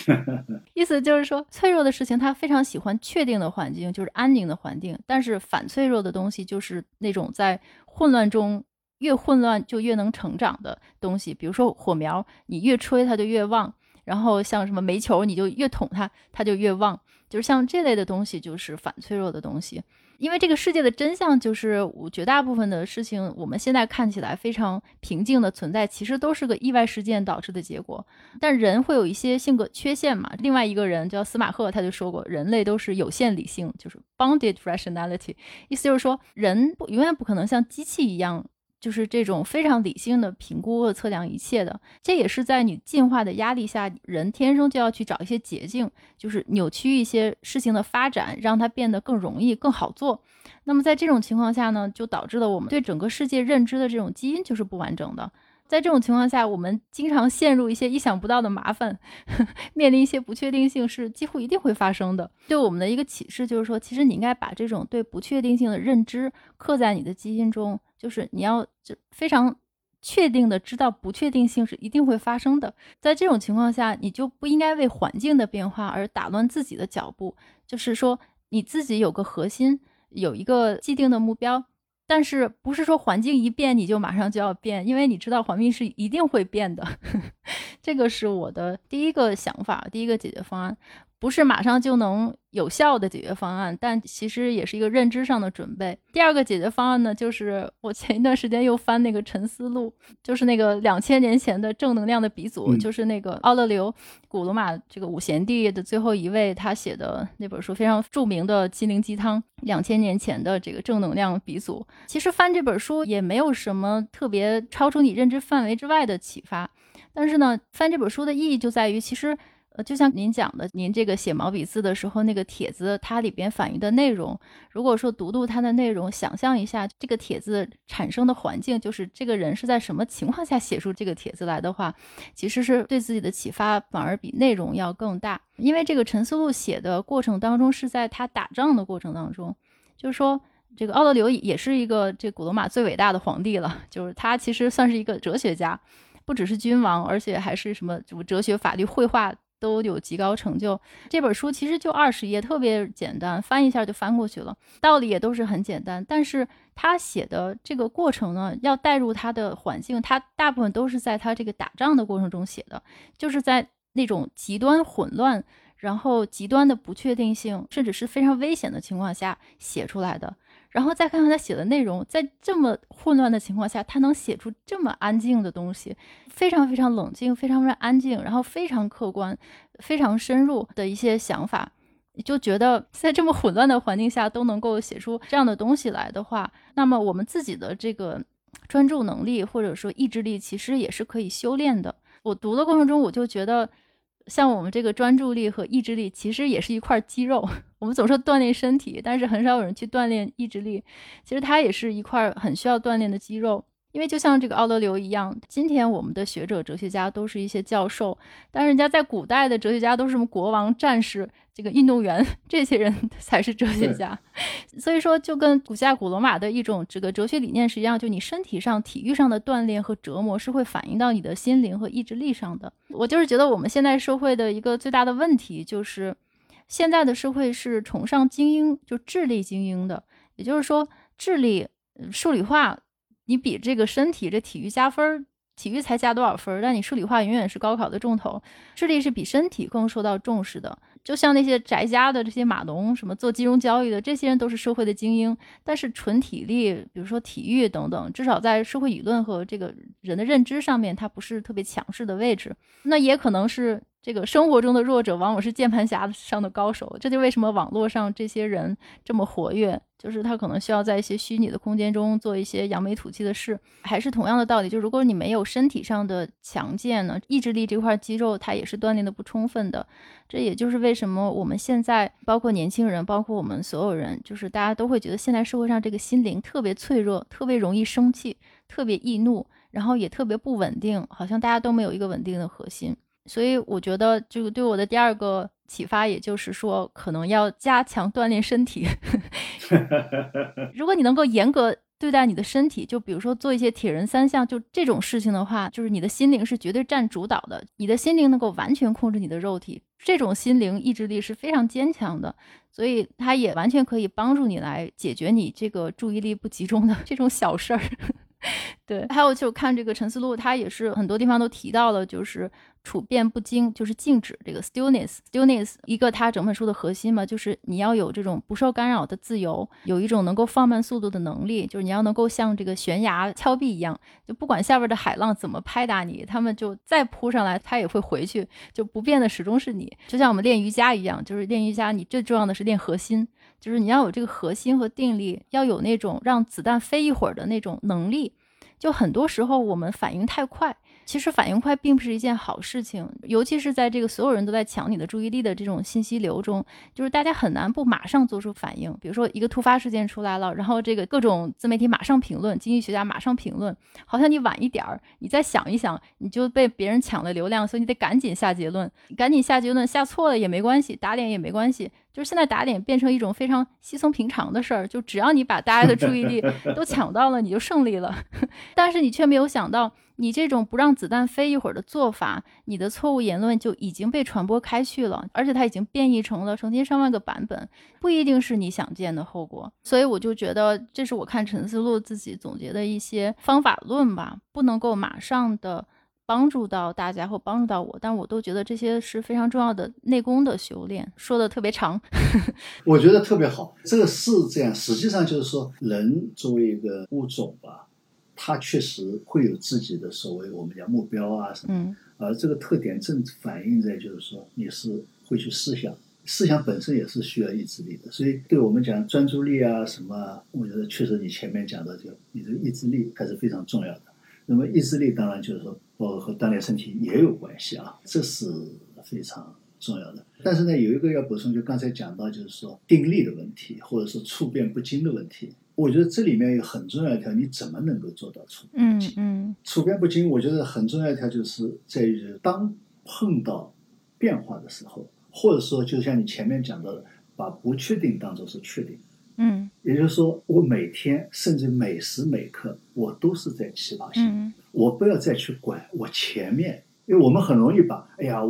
[laughs] 意思就是说，脆弱的事情它非常喜欢确定的环境，就是安宁的环境。但是反脆弱的东西就是那种在混乱中越混乱就越能成长的东西。比如说火苗，你越吹它就越旺；然后像什么煤球，你就越捅它，它就越旺。就是像这类的东西，就是反脆弱的东西。因为这个世界的真相就是，绝大部分的事情，我们现在看起来非常平静的存在，其实都是个意外事件导致的结果。但人会有一些性格缺陷嘛？另外一个人叫司马赫，他就说过，人类都是有限理性，就是 bounded rationality，意思就是说，人不永远不可能像机器一样。就是这种非常理性的评估和测量一切的，这也是在你进化的压力下，人天生就要去找一些捷径，就是扭曲一些事情的发展，让它变得更容易、更好做。那么在这种情况下呢，就导致了我们对整个世界认知的这种基因就是不完整的。在这种情况下，我们经常陷入一些意想不到的麻烦，[laughs] 面临一些不确定性是几乎一定会发生的。对我们的一个启示就是说，其实你应该把这种对不确定性的认知刻在你的基因中。就是你要就非常确定的知道不确定性是一定会发生的，在这种情况下，你就不应该为环境的变化而打乱自己的脚步。就是说，你自己有个核心，有一个既定的目标，但是不是说环境一变你就马上就要变，因为你知道环境是一定会变的。[laughs] 这个是我的第一个想法，第一个解决方案。不是马上就能有效的解决方案，但其实也是一个认知上的准备。第二个解决方案呢，就是我前一段时间又翻那个《沉思录》，就是那个两千年前的正能量的鼻祖，就是那个奥勒留，古罗马这个五贤帝的最后一位，他写的那本书非常著名的《心灵鸡汤》，两千年前的这个正能量鼻祖。其实翻这本书也没有什么特别超出你认知范围之外的启发，但是呢，翻这本书的意义就在于其实。就像您讲的，您这个写毛笔字的时候，那个帖子它里边反映的内容，如果说读读它的内容，想象一下这个帖子产生的环境，就是这个人是在什么情况下写出这个帖子来的话，其实是对自己的启发反而比内容要更大。因为这个陈思路写的过程当中，是在他打仗的过程当中，就是说这个奥勒留也是一个这古罗马最伟大的皇帝了，就是他其实算是一个哲学家，不只是君王，而且还是什么什么哲学、法律、绘画。都有极高成就。这本书其实就二十页，特别简单，翻一下就翻过去了。道理也都是很简单，但是他写的这个过程呢，要带入他的环境，他大部分都是在他这个打仗的过程中写的，就是在那种极端混乱，然后极端的不确定性，甚至是非常危险的情况下写出来的。然后再看看他写的内容，在这么混乱的情况下，他能写出这么安静的东西，非常非常冷静，非常非常安静，然后非常客观，非常深入的一些想法，就觉得在这么混乱的环境下都能够写出这样的东西来的话，那么我们自己的这个专注能力或者说意志力其实也是可以修炼的。我读的过程中，我就觉得。像我们这个专注力和意志力，其实也是一块肌肉。我们总说锻炼身体，但是很少有人去锻炼意志力。其实它也是一块很需要锻炼的肌肉。因为就像这个奥勒留一样，今天我们的学者、哲学家都是一些教授，但人家在古代的哲学家都是什么国王、战士、这个运动员，这些人 [laughs] 才是哲学家。所以说，就跟古希腊、古罗马的一种这个哲学理念是一样，就你身体上、体育上的锻炼和折磨是会反映到你的心灵和意志力上的。我就是觉得我们现在社会的一个最大的问题就是，现在的社会是崇尚精英，就智力精英的，也就是说，智力数理化。你比这个身体这体育加分，体育才加多少分？但你数理化永远是高考的重头，智力是比身体更受到重视的。就像那些宅家的这些码农，什么做金融交易的，这些人都是社会的精英。但是纯体力，比如说体育等等，至少在社会舆论和这个人的认知上面，它不是特别强势的位置。那也可能是。这个生活中的弱者往往是键盘侠上的高手，这就为什么网络上这些人这么活跃，就是他可能需要在一些虚拟的空间中做一些扬眉吐气的事。还是同样的道理，就如果你没有身体上的强健呢，意志力这块肌肉它也是锻炼的不充分的。这也就是为什么我们现在包括年轻人，包括我们所有人，就是大家都会觉得现在社会上这个心灵特别脆弱，特别容易生气，特别易怒，然后也特别不稳定，好像大家都没有一个稳定的核心。所以我觉得，这个对我的第二个启发，也就是说，可能要加强锻炼身体。[laughs] [laughs] 如果你能够严格对待你的身体，就比如说做一些铁人三项，就这种事情的话，就是你的心灵是绝对占主导的。你的心灵能够完全控制你的肉体，这种心灵意志力是非常坚强的，所以它也完全可以帮助你来解决你这个注意力不集中的 [laughs] 这种小事儿。对，还有就看这个陈思路，他也是很多地方都提到了，就是处变不惊，就是静止这个 stillness，stillness 一个他整本书的核心嘛，就是你要有这种不受干扰的自由，有一种能够放慢速度的能力，就是你要能够像这个悬崖峭壁一样，就不管下边的海浪怎么拍打你，他们就再扑上来，他也会回去，就不变的始终是你，就像我们练瑜伽一样，就是练瑜伽，你最重要的是练核心。就是你要有这个核心和定力，要有那种让子弹飞一会儿的那种能力。就很多时候我们反应太快。其实反应快并不是一件好事情，尤其是在这个所有人都在抢你的注意力的这种信息流中，就是大家很难不马上做出反应。比如说一个突发事件出来了，然后这个各种自媒体马上评论，经济学家马上评论，好像你晚一点儿，你再想一想，你就被别人抢了流量，所以你得赶紧下结论，赶紧下结论，下错了也没关系，打脸也没关系。就是现在打脸变成一种非常稀松平常的事儿，就只要你把大家的注意力 [laughs] 都抢到了，你就胜利了。[laughs] 但是你却没有想到。你这种不让子弹飞一会儿的做法，你的错误言论就已经被传播开去了，而且它已经变异成了成千上万个版本，不一定是你想见的后果。所以我就觉得，这是我看陈思路自己总结的一些方法论吧，不能够马上的帮助到大家或帮助到我，但我都觉得这些是非常重要的内功的修炼。说的特别长，[laughs] 我觉得特别好，这个是这样。实际上就是说，人作为一个物种吧。它确实会有自己的所谓我们讲目标啊什么，而这个特点正反映在就是说你是会去思想，思想本身也是需要意志力的，所以对我们讲专注力啊什么，我觉得确实你前面讲的就你这个意志力还是非常重要的。那么意志力当然就是说包括和锻炼身体也有关系啊，这是非常重要的。但是呢，有一个要补充，就刚才讲到就是说定力的问题，或者是处变不惊的问题。我觉得这里面有很重要一条，你怎么能够做到处变不惊？嗯，处变不惊，我觉得很重要一条就是在于，当碰到变化的时候，或者说就像你前面讲到的，把不确定当做是确定。嗯，也就是说，我每天甚至每时每刻，我都是在起跑线，我不要再去管我前面，因为我们很容易把，哎呀。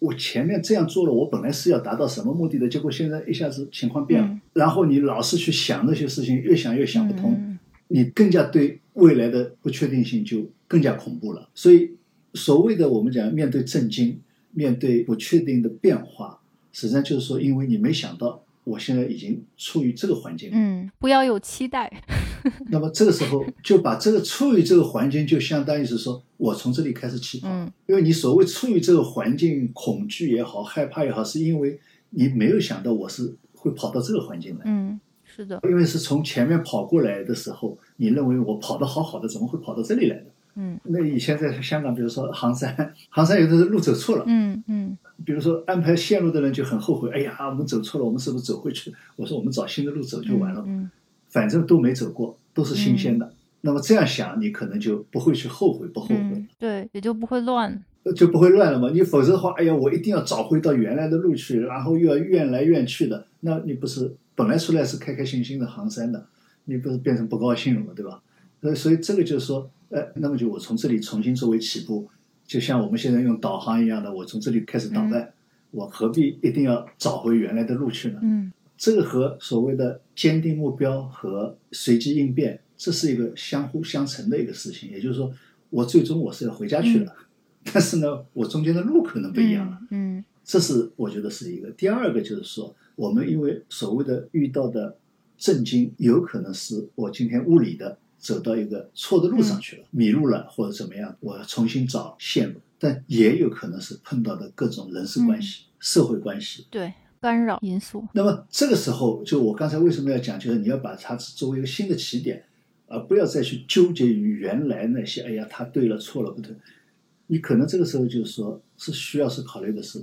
我前面这样做了，我本来是要达到什么目的的？结果现在一下子情况变了，然后你老是去想那些事情，越想越想不通，你更加对未来的不确定性就更加恐怖了。所以，所谓的我们讲面对震惊、面对不确定的变化，实际上就是说，因为你没想到。我现在已经处于这个环境，嗯，不要有期待。[laughs] 那么这个时候就把这个处于这个环境，就相当于是说我从这里开始起跑。嗯，因为你所谓处于这个环境，恐惧也好，害怕也好，是因为你没有想到我是会跑到这个环境来。嗯，是的，因为是从前面跑过来的时候，你认为我跑得好好的，怎么会跑到这里来的？嗯，那以前在香港，比如说杭山，[laughs] 杭山有的是路走错了。嗯嗯。比如说安排线路的人就很后悔，哎呀，我们走错了，我们是不是走回去？我说我们找新的路走就完了，嗯反正都没走过，都是新鲜的。那么这样想，你可能就不会去后悔，不后悔，对，也就不会乱，就不会乱了嘛。你否则的话，哎呀，我一定要找回到原来的路去，然后又要怨来怨去的，那你不是本来出来是开开心心的杭山的，你不是变成不高兴了嘛，对吧？所以，所以这个就是说，呃，那么就我从这里重新作为起步。就像我们现在用导航一样的，我从这里开始导弹，我何必一定要找回原来的路去呢？嗯，这个和所谓的坚定目标和随机应变，这是一个相互相成的一个事情。也就是说，我最终我是要回家去了，[laughs] 但是呢，我中间的路可能不一样了。嗯，这是我觉得是一个。第二个就是说，我们因为所谓的遇到的震惊，有可能是我今天物理的走到一个错的路上去了，迷路了或者怎么样，我要重新找线路。但也有可能是碰到的各种人事关系、社会关系，对干扰因素。那么这个时候，就我刚才为什么要讲，就是你要把它作为一个新的起点，而不要再去纠结于原来那些。哎呀，他对了，错了，不对。你可能这个时候就是说，是需要是考虑的是，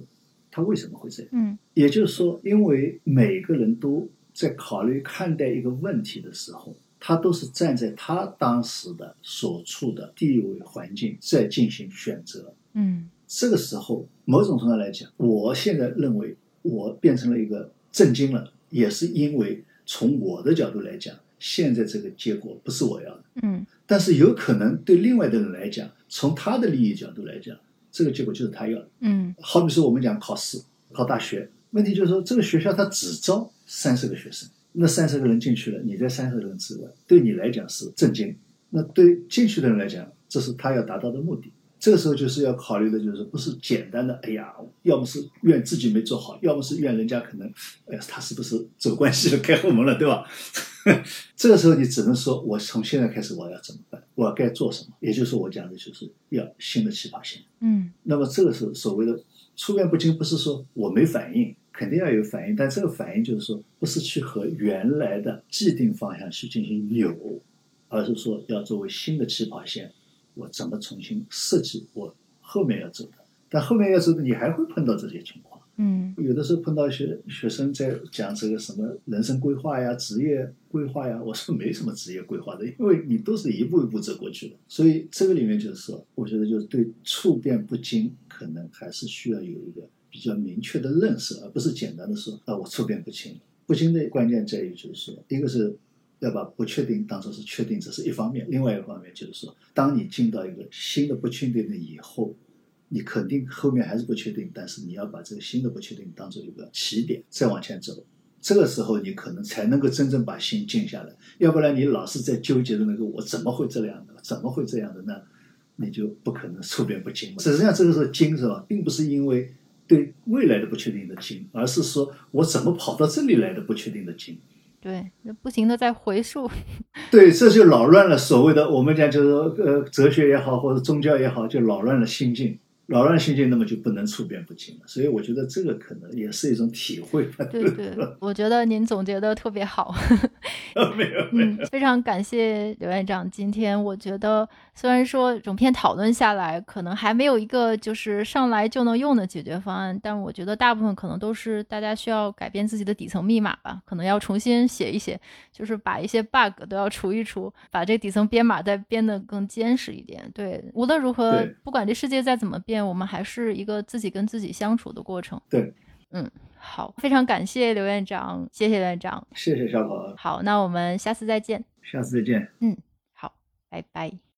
他为什么会这样？嗯，也就是说，因为每个人都在考虑看待一个问题的时候，他都是站在他当时的所处的地位环境在进行选择。嗯，这个时候，某种程度来讲，我现在认为我变成了一个震惊了，也是因为从我的角度来讲，现在这个结果不是我要的。嗯，但是有可能对另外的人来讲，从他的利益角度来讲，这个结果就是他要的。嗯，好比说我们讲考试，考大学，问题就是说这个学校他只招三十个学生，那三十个人进去了，你在三十个人之外，对你来讲是震惊，那对进去的人来讲，这是他要达到的目的。这个时候就是要考虑的，就是不是简单的，哎呀，要么是怨自己没做好，要么是怨人家可能，哎呀，他是不是走关系了，开后门了，对吧？[laughs] 这个时候你只能说，我从现在开始我要怎么办？我要该做什么？也就是我讲的，就是要新的起跑线。嗯那么这个时候所谓的处变不惊，不是说我没反应，肯定要有反应，但这个反应就是说，不是去和原来的既定方向去进行扭，而是说要作为新的起跑线，我怎么重新设计我后面要走的。但后面要走的，你还会碰到这些情况。嗯有的时候碰到一些学生在讲这个什么人生规划呀、职业规划呀，我说没什么职业规划的，因为你都是一步一步走过去的。所以这个里面就是说，我觉得就是对处变不惊，可能还是需要有一个比较明确的认识，而不是简单的说啊我处变不惊。不惊的关键在于就是说，一个是要把不确定当做是确定，这是一方面；另外一方面就是说，当你进到一个新的不确定的以后，你肯定后面还是不确定，但是你要把这个新的不确定当做一个起点，再往前走。这个时候你可能才能够真正把心静下来，要不然你老是在纠结的那个我怎么会这样的，怎么会这样的呢？你就不可能处变不惊。实际上这个时候惊是吧，并不是因为对未来的不确定的境，而是说我怎么跑到这里来的不确定的境。对，那不停的在回溯。[laughs] 对，这就扰乱了所谓的我们讲就是说呃哲学也好或者宗教也好，就扰乱了心境。扰乱心境，那么就不能处变不惊了。所以我觉得这个可能也是一种体会吧。对对，[laughs] 我觉得您总结的特别好。[laughs] 没有没有，嗯，非常感谢刘院长。今天我觉得，虽然说整篇讨论下来，可能还没有一个就是上来就能用的解决方案，但我觉得大部分可能都是大家需要改变自己的底层密码吧，可能要重新写一写，就是把一些 bug 都要除一除，把这底层编码再编得更坚实一点。对，无论如何，不管这世界再怎么变，我们还是一个自己跟自己相处的过程。对，嗯。好，非常感谢刘院长，谢谢院长，谢谢小宝。好，那我们下次再见。下次再见。嗯，好，拜拜。